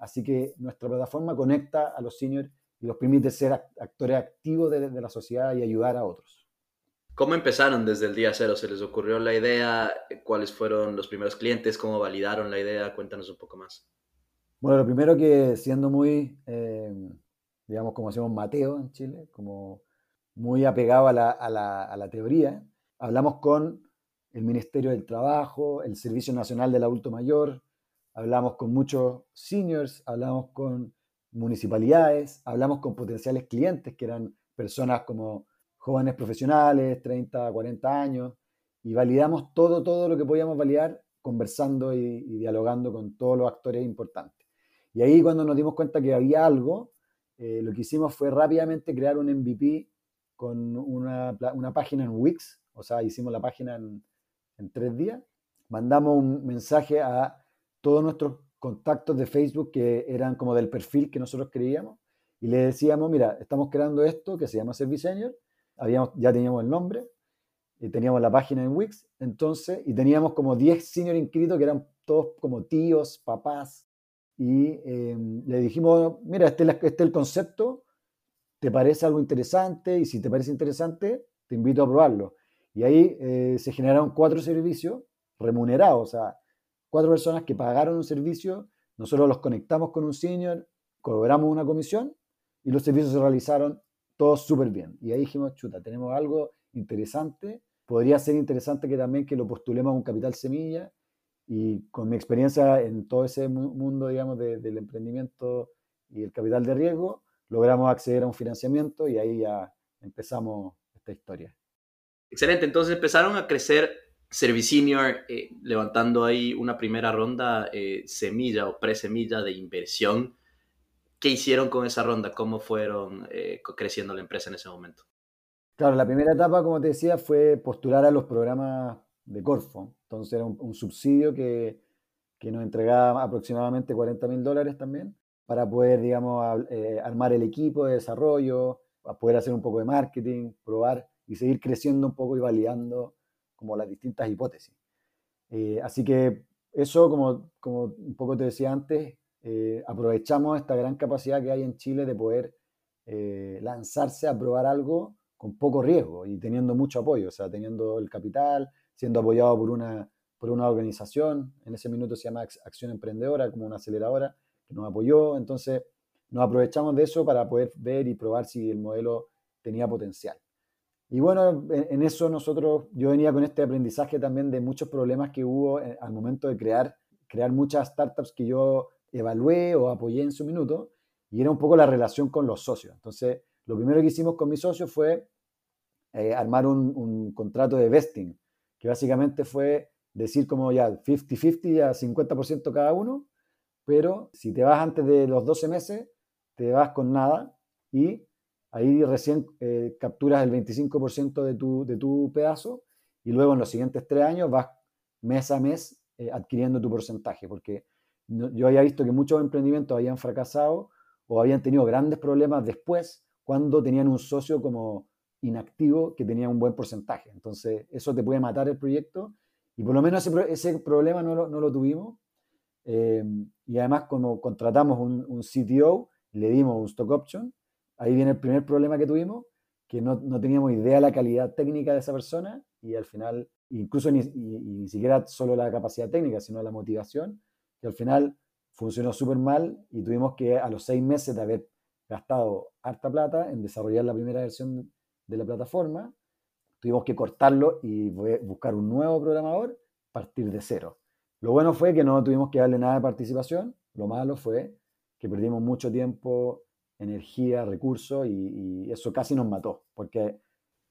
así que nuestra plataforma conecta a los seniors y los permite ser actores activos de la sociedad y ayudar a otros. ¿Cómo empezaron desde el día cero? ¿Se les ocurrió la idea? ¿Cuáles fueron los primeros clientes? ¿Cómo validaron la idea? Cuéntanos un poco más. Bueno, lo primero que siendo muy, digamos, como decimos Mateo en Chile, como muy apegado a la, teoría. Hablamos con el Ministerio del Trabajo, el Servicio Nacional del Adulto Mayor, hablamos con muchos seniors, hablamos con municipalidades, hablamos con potenciales clientes que eran personas como jóvenes profesionales, 30, 40 años, y validamos todo, todo lo que podíamos validar conversando y, y dialogando con todos los actores importantes. Y ahí cuando nos dimos cuenta que había algo, eh, lo que hicimos fue rápidamente crear un MVP con una, una, página en Wix, o sea, hicimos la página en, en tres días, mandamos un mensaje a todos nuestros contactos de Facebook que eran como del perfil que nosotros creíamos y le decíamos, mira, estamos creando esto que se llama Service Senior, habíamos, ya teníamos el nombre, y teníamos la página en Wix, entonces, y teníamos como 10 senior inscritos que eran todos como tíos, papás, y em, le dijimos, mira, este, este, es el concepto, ¿te parece algo interesante? Y si te parece interesante, te invito a probarlo. Y ahí eh, se generaron cuatro servicios remunerados, o sea, cuatro personas que pagaron un servicio, nosotros los conectamos con un senior, cobramos una comisión y los servicios se realizaron todos súper bien. Y ahí dijimos, chuta, tenemos algo interesante, podría ser interesante que también que lo postulemos a un capital semilla y con mi experiencia en todo ese mundo, digamos, del emprendimiento y el capital de riesgo, logramos acceder a un financiamiento y ahí ya empezamos esta historia. Excelente, entonces empezaron a crecer Service Senior, eh, levantando ahí una primera ronda eh, semilla o pre-semilla de inversión. ¿Qué hicieron con esa ronda? ¿Cómo fueron eh, creciendo la empresa en ese momento? Claro, la primera etapa, como te decía, fue postular a los programas de Corfo. Entonces era un, subsidio que, que, nos entregaba aproximadamente 40 mil dólares también para poder, digamos, eh, armar el equipo de desarrollo, para poder hacer un poco de marketing, probar y seguir creciendo un poco y validando como las distintas hipótesis. Eh, así que eso, como, como un poco te decía antes, eh, aprovechamos esta gran capacidad que hay en Chile de poder lanzarse a probar algo con poco riesgo y teniendo mucho apoyo, o sea, teniendo el capital, siendo apoyado por una, por una organización, en ese minuto se llama Acción Emprendedora, como una aceleradora, que nos apoyó, entonces nos aprovechamos de eso para poder ver y probar si el modelo tenía potencial. Y bueno, en, eso nosotros, yo venía con este aprendizaje también de muchos problemas que hubo eh, al momento de crear, crear muchas startups que yo evalué o apoyé en su minuto, y era un poco la relación con los socios. Entonces, lo primero que hicimos con mis socios fue eh, armar un, contrato de vesting, que básicamente fue decir como ya 50-50 a 50% cada uno, pero si te vas antes de los 12 meses, te vas con nada y ahí recién eh, capturas el 25% de tu, de tu pedazo y luego en los siguientes tres años vas mes a mes eh, adquiriendo tu porcentaje, porque yo había visto que muchos emprendimientos habían fracasado o habían tenido grandes problemas después cuando tenían un socio como inactivo que tenía un buen porcentaje. Entonces, eso te puede matar el proyecto y por lo menos ese, problema no lo, tuvimos. Eh, y además, cuando contratamos un, un, CTO, le dimos un stock option, ahí viene el primer problema que tuvimos, que no, no teníamos idea de la calidad técnica de esa persona y al final, incluso ni, ni siquiera solo la capacidad técnica, sino la motivación, que al final funcionó súper mal y tuvimos que a los seis meses de haber gastado harta plata en desarrollar la primera versión de la plataforma, tuvimos que cortarlo y buscar un nuevo programador, partir de cero. Lo bueno fue que no tuvimos que darle nada de participación, lo malo fue que perdimos mucho tiempo, energía, recursos y, y eso casi nos mató, porque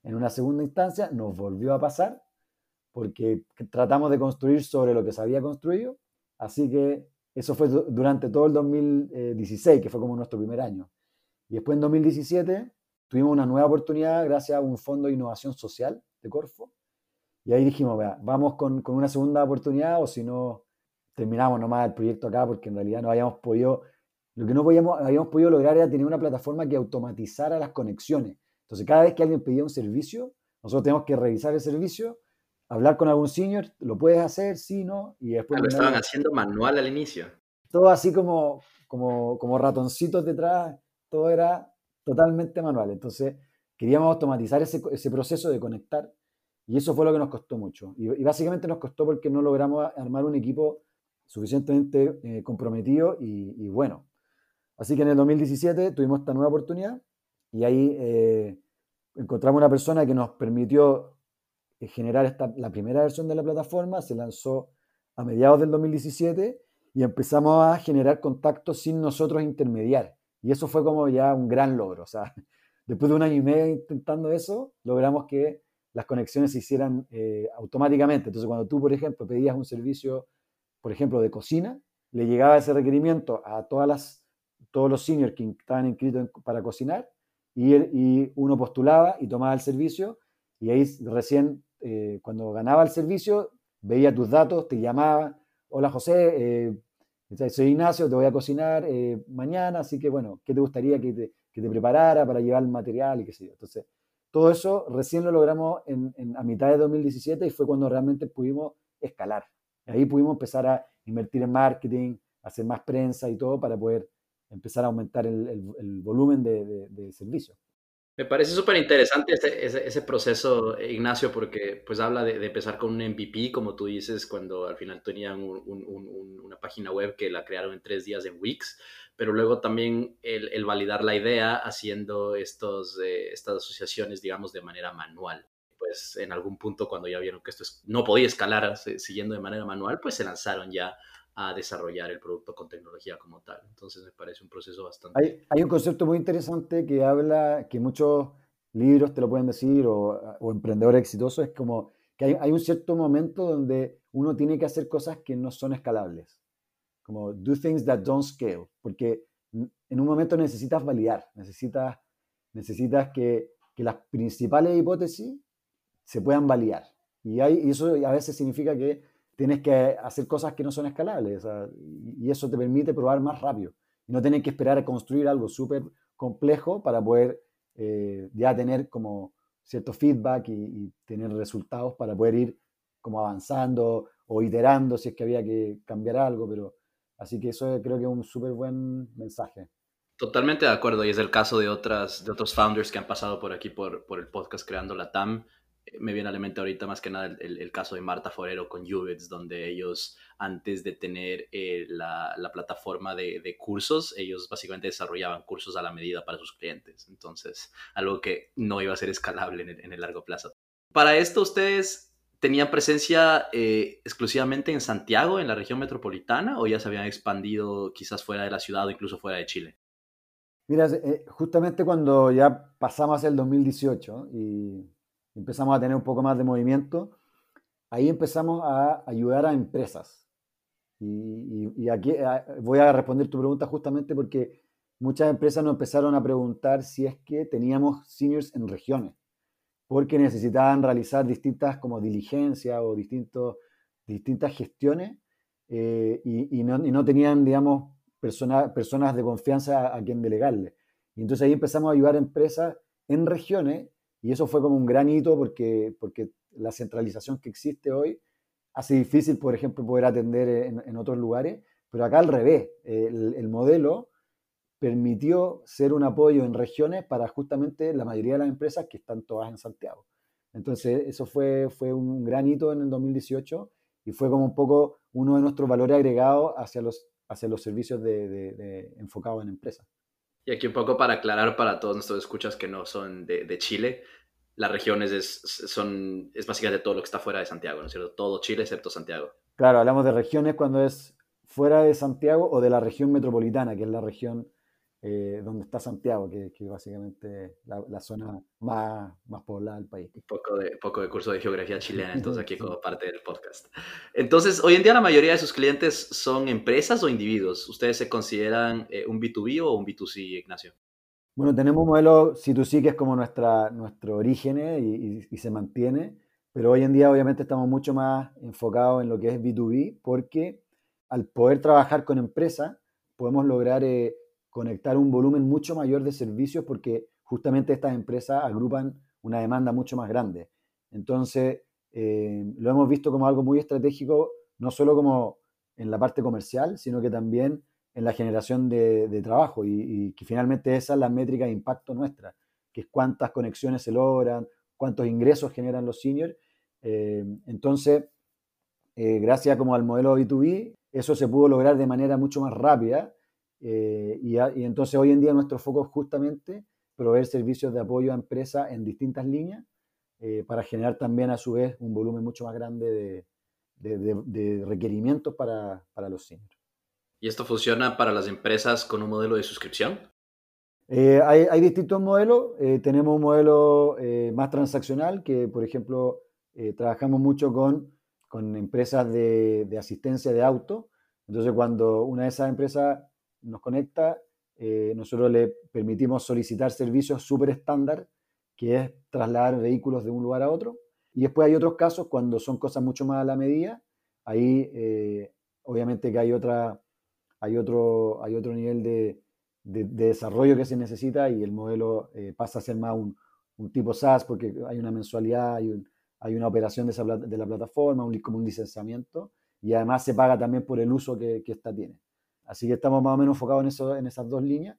en una segunda instancia nos volvió a pasar porque tratamos de construir sobre lo que se había construido, así que eso fue durante todo el 2016, que fue como nuestro primer año. Y después en 2017 tuvimos una nueva oportunidad gracias a un fondo de innovación social de Corfo. Y ahí dijimos, vea, vamos con, con, una segunda oportunidad o si no, terminamos nomás el proyecto acá porque en realidad no habíamos podido lo que no habíamos podido lograr era tener una plataforma que automatizara las conexiones. Entonces, cada vez que alguien pedía un servicio, nosotros tenemos que revisar el servicio, hablar con algún senior, lo puedes hacer, sí, no, y después... lo estaban haciendo manual al inicio. Todo así como, como, como ratoncitos detrás, todo era totalmente manual. Entonces, queríamos automatizar ese, ese, proceso de conectar y eso fue lo que nos costó mucho. Y, básicamente nos costó porque no logramos armar un equipo suficientemente eh, comprometido y, bueno. Así que en el 2017 tuvimos esta nueva oportunidad y ahí eh, encontramos una persona que nos permitió generar esta, la primera versión de la plataforma, se lanzó a mediados del 2017 y empezamos a generar contactos sin nosotros intermediar. Y eso fue como ya un gran logro. O sea, después de un año y medio intentando eso, logramos que las conexiones se hicieran eh, automáticamente. Entonces, cuando tú, por ejemplo, pedías un servicio, por ejemplo, de cocina, le llegaba ese requerimiento a todas las, todos los seniors que estaban inscritos para cocinar y, y, uno postulaba y tomaba el servicio y ahí recién, eh, cuando ganaba el servicio, veía tus datos, te llamaba, hola José, eh, soy Ignacio, te voy a cocinar mañana, así que bueno, ¿qué te gustaría que te, que te preparara para llevar el material y qué sé yo? Entonces, todo eso recién lo logramos en, a mitad de 2017 y fue cuando realmente pudimos escalar. Ahí pudimos empezar a invertir en marketing, hacer más prensa y todo para poder empezar a aumentar el, volumen de, de, servicio. Me parece súper interesante ese, ese, proceso, Ignacio, porque pues habla de, empezar con un MVP, como tú dices, cuando al final tenían una página web que la crearon en tres días en Wix pero luego también el, validar la idea haciendo estos, eh, estas asociaciones, digamos, de manera manual. Pues en algún punto cuando ya vieron que esto no podía escalar siguiendo de manera manual, pues se lanzaron ya a desarrollar el producto con tecnología como tal. Entonces me parece un proceso bastante... Hay, hay un concepto muy interesante que habla, que muchos libros te lo pueden decir, o, o emprendedores exitosos, es como que hay, hay, un cierto momento donde uno tiene que hacer cosas que no son escalables como do things that don't scale, porque en un momento necesitas validar, necesitas, necesitas que, que las principales hipótesis se puedan validar. Y, hay, eso a veces significa que tienes que hacer cosas que no son escalables, y eso te permite probar más rápido. Y no tener que esperar a construir algo súper complejo para poder eh, ya tener como cierto feedback y, y, tener resultados para poder ir como avanzando o iterando si es que había que cambiar algo, pero Así que eso creo que es un súper buen mensaje. Totalmente de acuerdo, y es el caso de, otras, de otros founders que han pasado por aquí por, por el podcast Creando la TAM. Me viene a la mente ahorita más que nada el, el caso de Marta Forero con Ubits, donde ellos, antes de tener eh, la, la, plataforma de, de, cursos, ellos básicamente desarrollaban cursos a la medida para sus clientes. Entonces, algo que no iba a ser escalable en el, en el largo plazo. Para esto, ustedes ¿Tenían presencia eh, exclusivamente en Santiago, en la región metropolitana, o ya se habían expandido quizás fuera de la ciudad o incluso fuera de Chile? Mira, eh, justamente cuando ya pasamos el 2018 y empezamos a tener un poco más de movimiento, ahí empezamos a ayudar a empresas. Y, aquí voy a responder tu pregunta justamente porque muchas empresas nos empezaron a preguntar si es que teníamos seniors en regiones porque necesitaban realizar distintas como diligencias o distintos, distintas gestiones eh, y, no, y, no, tenían, digamos, personas de confianza a, quien delegarle. Y entonces ahí empezamos a ayudar a empresas en regiones y eso fue como un gran hito porque, porque la centralización que existe hoy hace difícil, por ejemplo, poder atender en, en otros lugares, pero acá al revés, el, el modelo permitió ser un apoyo en regiones para justamente la mayoría de las empresas que están todas en Santiago. Entonces, eso fue, fue un gran hito en el 2018 y fue como un poco uno de nuestros valores agregados hacia los, hacia los servicios de, de, enfocados en empresas. Y aquí un poco para aclarar para todos nuestros escuchas que no son de, de Chile, las regiones es, son, es básicamente todo lo que está fuera de Santiago, ¿no es cierto? Todo Chile excepto Santiago. Claro, hablamos de regiones cuando es fuera de Santiago o de la región metropolitana, que es la región eh, donde está Santiago, que, que básicamente la, la, zona más, más poblada del país. Un poco de, poco de curso de geografía chilena, entonces aquí como parte del podcast. Entonces, hoy en día la mayoría de sus clientes son empresas o individuos. ¿Ustedes se consideran eh, un B2B o un B2C, Ignacio? Bueno, tenemos un modelo C2C que es como nuestra, nuestro origen eh, y, y, se mantiene, pero hoy en día obviamente estamos mucho más enfocados en lo que es B2B porque al poder trabajar con empresas podemos lograr conectar un volumen mucho mayor de servicios porque justamente estas empresas agrupan una demanda mucho más grande. Entonces, eh, lo hemos visto como algo muy estratégico, no solo como en la parte comercial, sino que también en la generación de, trabajo y, que finalmente esa es la métrica de impacto nuestra, que es cuántas conexiones se logran, cuántos ingresos generan los seniors. Eh, entonces, eh, gracias como al modelo B2B, eso se pudo lograr de manera mucho más rápida y, y, entonces hoy en día nuestro foco es justamente proveer servicios de apoyo a empresas en distintas líneas eh, para generar también a su vez un volumen mucho más grande de, requerimientos para, los seniors. ¿Y esto funciona para las empresas con un modelo de suscripción? Eh, hay, distintos modelos. Eh, tenemos un modelo más transaccional que, por ejemplo, trabajamos mucho con, con empresas de, asistencia de auto. Entonces, cuando una de esas empresas nos conecta, nosotros le permitimos solicitar servicios súper estándar que es trasladar vehículos de un lugar a otro. Y después hay otros casos cuando son cosas mucho más a la medida. Ahí eh, obviamente que hay, otra, hay, otro, hay otro nivel de, de, desarrollo que se necesita y el modelo eh, pasa a ser más un, tipo SaaS porque hay una mensualidad, hay, hay una operación de, esa, de la plataforma, un, como un licenciamiento y además se paga también por el uso que esta tiene. Así que estamos más o menos enfocados en, eso, en esas dos líneas.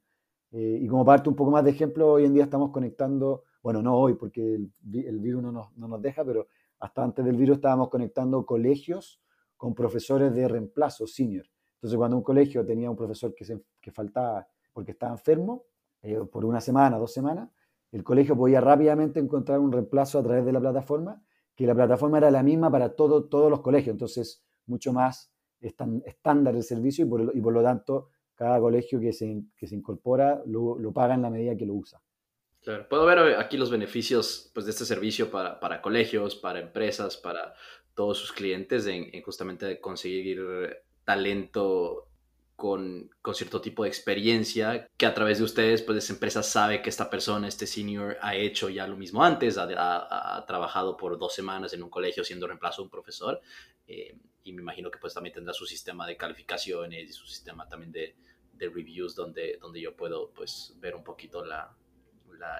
Eh, y como parte un poco más de ejemplo, hoy en día estamos conectando bueno, no hoy porque el, virus no nos, no nos, deja, pero hasta antes del virus estábamos conectando colegios con profesores de reemplazo, senior. Entonces, cuando un colegio tenía un profesor que, se, que faltaba porque estaba enfermo, eh, por una semana, dos semanas, el colegio podía rápidamente encontrar un reemplazo a través de la plataforma, que la plataforma era la misma para todo, todos los colegios, entonces mucho más estándar el servicio y por, y por lo tanto cada colegio que se, que se incorpora lo, lo paga en la medida que lo usa. Claro, puedo ver eh, aquí los beneficios pues, de este servicio para, para colegios, para empresas, para todos sus clientes en, justamente conseguir talento con, con, cierto tipo de experiencia que a través de ustedes, pues esa empresa sabe que esta persona, este senior, ha hecho ya lo mismo antes, ha, ha, trabajado por dos semanas en un colegio siendo reemplazo de un profesor eh, y me imagino que pues también tendrá su sistema de calificaciones y su sistema también de, de reviews donde, donde yo puedo pues ver un poquito la,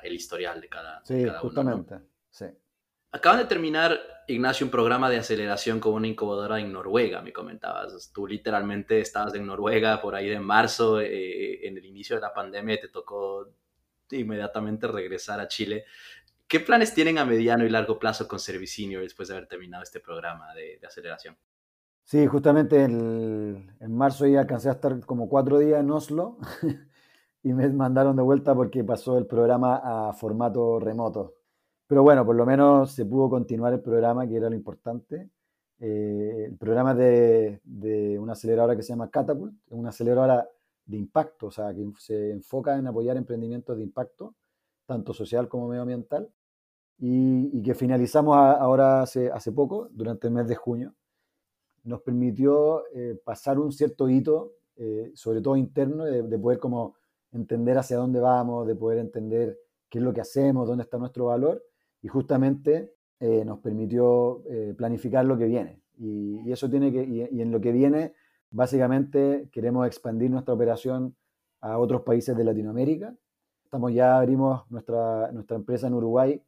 el historial de cada, sí, cada justamente, sí. Acaban de terminar, Ignacio, un programa de aceleración con una incubadora en Noruega, me comentabas. Tú literalmente estabas en Noruega por ahí de marzo, eh, en el inicio de la pandemia, y te tocó inmediatamente regresar a Chile. ¿Qué planes tienen a mediano y largo plazo con Servicinio después de haber terminado este programa de, aceleración? Sí, justamente en marzo ya alcancé a estar como cuatro días en Oslo y me mandaron de vuelta porque pasó el programa a formato remoto. Pero bueno, por lo menos se pudo continuar el programa, que era lo importante. Eh, el programa de, de, una aceleradora que se llama Catapult, es una aceleradora de impacto, o sea, que se enfoca en apoyar emprendimientos de impacto, tanto social como medioambiental, y, y que finalizamos ahora hace, hace poco, durante el mes de junio. Nos permitió eh, pasar un cierto hito, eh, sobre todo interno, de, de poder como entender hacia dónde vamos, de poder entender qué es lo que hacemos, dónde está nuestro valor, y justamente eh, nos permitió eh, planificar lo que viene. Y, eso tiene que, y, en lo que viene, básicamente queremos expandir nuestra operación a otros países de Latinoamérica. Estamos ya abrimos nuestra, nuestra empresa en Uruguay,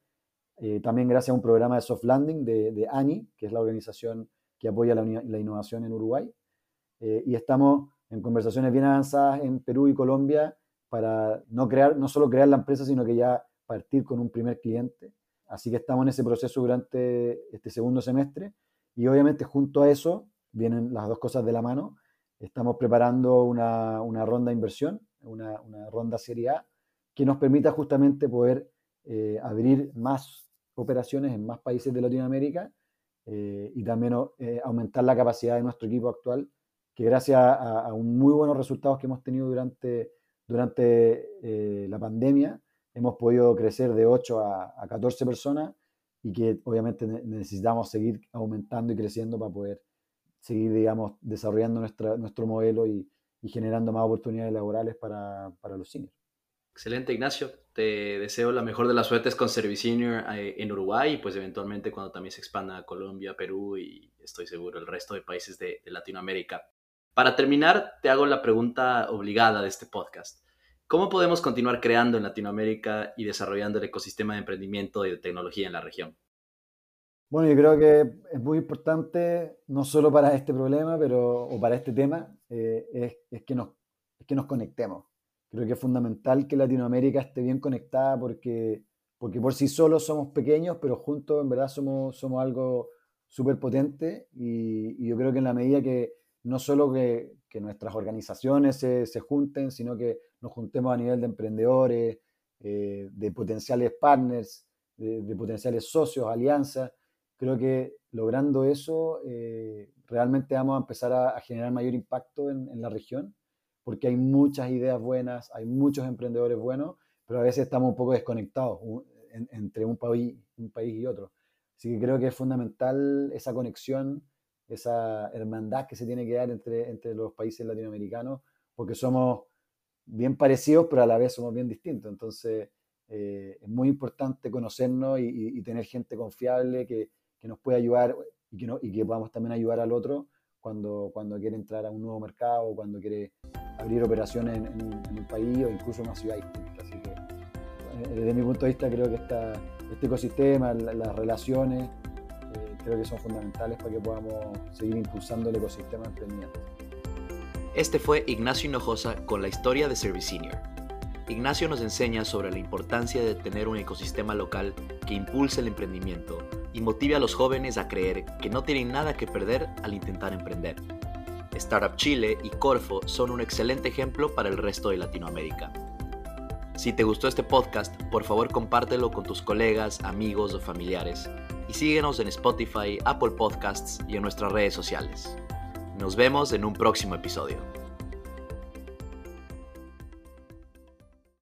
eh, también gracias a un programa de soft landing de, de ANI, que es la organización que apoya la, innovación en Uruguay. y estamos en conversaciones bien avanzadas en Perú y Colombia para no, crear, no solo crear la empresa, sino que ya partir con un primer cliente. Así que estamos en ese proceso durante este segundo semestre y obviamente junto a eso vienen las dos cosas de la mano. Estamos preparando una, una ronda de inversión, una, una, ronda Serie A, que nos permita justamente poder eh, abrir más operaciones en más países de Latinoamérica eh, y también eh, aumentar la capacidad de nuestro equipo actual, que gracias a, a un muy buenos resultados que hemos tenido durante durante eh, la pandemia hemos podido crecer de 8 a, 14 personas y que obviamente necesitamos seguir aumentando y creciendo para poder seguir, digamos, desarrollando nuestra, nuestro modelo y, generando más oportunidades laborales para, para, los seniors. Excelente, Ignacio. Te deseo la mejor de las suertes con Servicenior eh, en Uruguay y pues eventualmente cuando también se expanda a Colombia, Perú y estoy seguro el resto de países de Latinoamérica. Para terminar, te hago la pregunta obligada de este podcast. ¿Cómo podemos continuar creando en Latinoamérica y desarrollando el ecosistema de emprendimiento y de tecnología en la región? Bueno, yo creo que es muy importante, no solo para este problema, pero, o para este tema, eh, es que nos conectemos. Creo que es fundamental que Latinoamérica esté bien conectada porque, porque por sí solos somos pequeños, pero juntos en verdad somos, somos algo súper potente y, y, yo creo que en la medida que no solo que, que nuestras organizaciones se, se, junten, sino que nos juntemos a nivel de emprendedores, eh, de potenciales partners, de, de potenciales socios, alianzas, creo que logrando eso eh, realmente vamos a empezar a, generar mayor impacto en, la región, porque hay muchas ideas buenas, hay muchos emprendedores buenos, pero a veces estamos un poco desconectados entre un país, un país y otro. Así que creo que es fundamental esa conexión, esa hermandad que se tiene que dar entre, entre los países latinoamericanos, porque somos bien parecidos, pero a la vez somos bien distintos. Entonces, eh, es muy importante conocernos y tener gente confiable que, que nos puede ayudar y que, no, y que podamos también ayudar al otro cuando, cuando quiere entrar a un nuevo mercado o cuando quiere abrir operaciones en, un país o incluso en una ciudad distinta. Así que eh, desde mi punto de vista creo que esta, este ecosistema, las relaciones, eh, creo que son fundamentales para que podamos seguir impulsando el ecosistema emprendimiento. Este fue Ignacio Hinojosa con la historia de Service Senior. Ignacio nos enseña sobre la importancia de tener un ecosistema local que impulse el emprendimiento y motive a los jóvenes a creer que no tienen nada que perder al intentar emprender. Startup Chile y Corfo son un excelente ejemplo para el resto de Latinoamérica. Si te gustó este podcast, por favor compártelo con tus colegas, amigos o familiares y síguenos en Spotify, Apple Podcasts y en nuestras redes sociales. Nos vemos en un próximo episodio.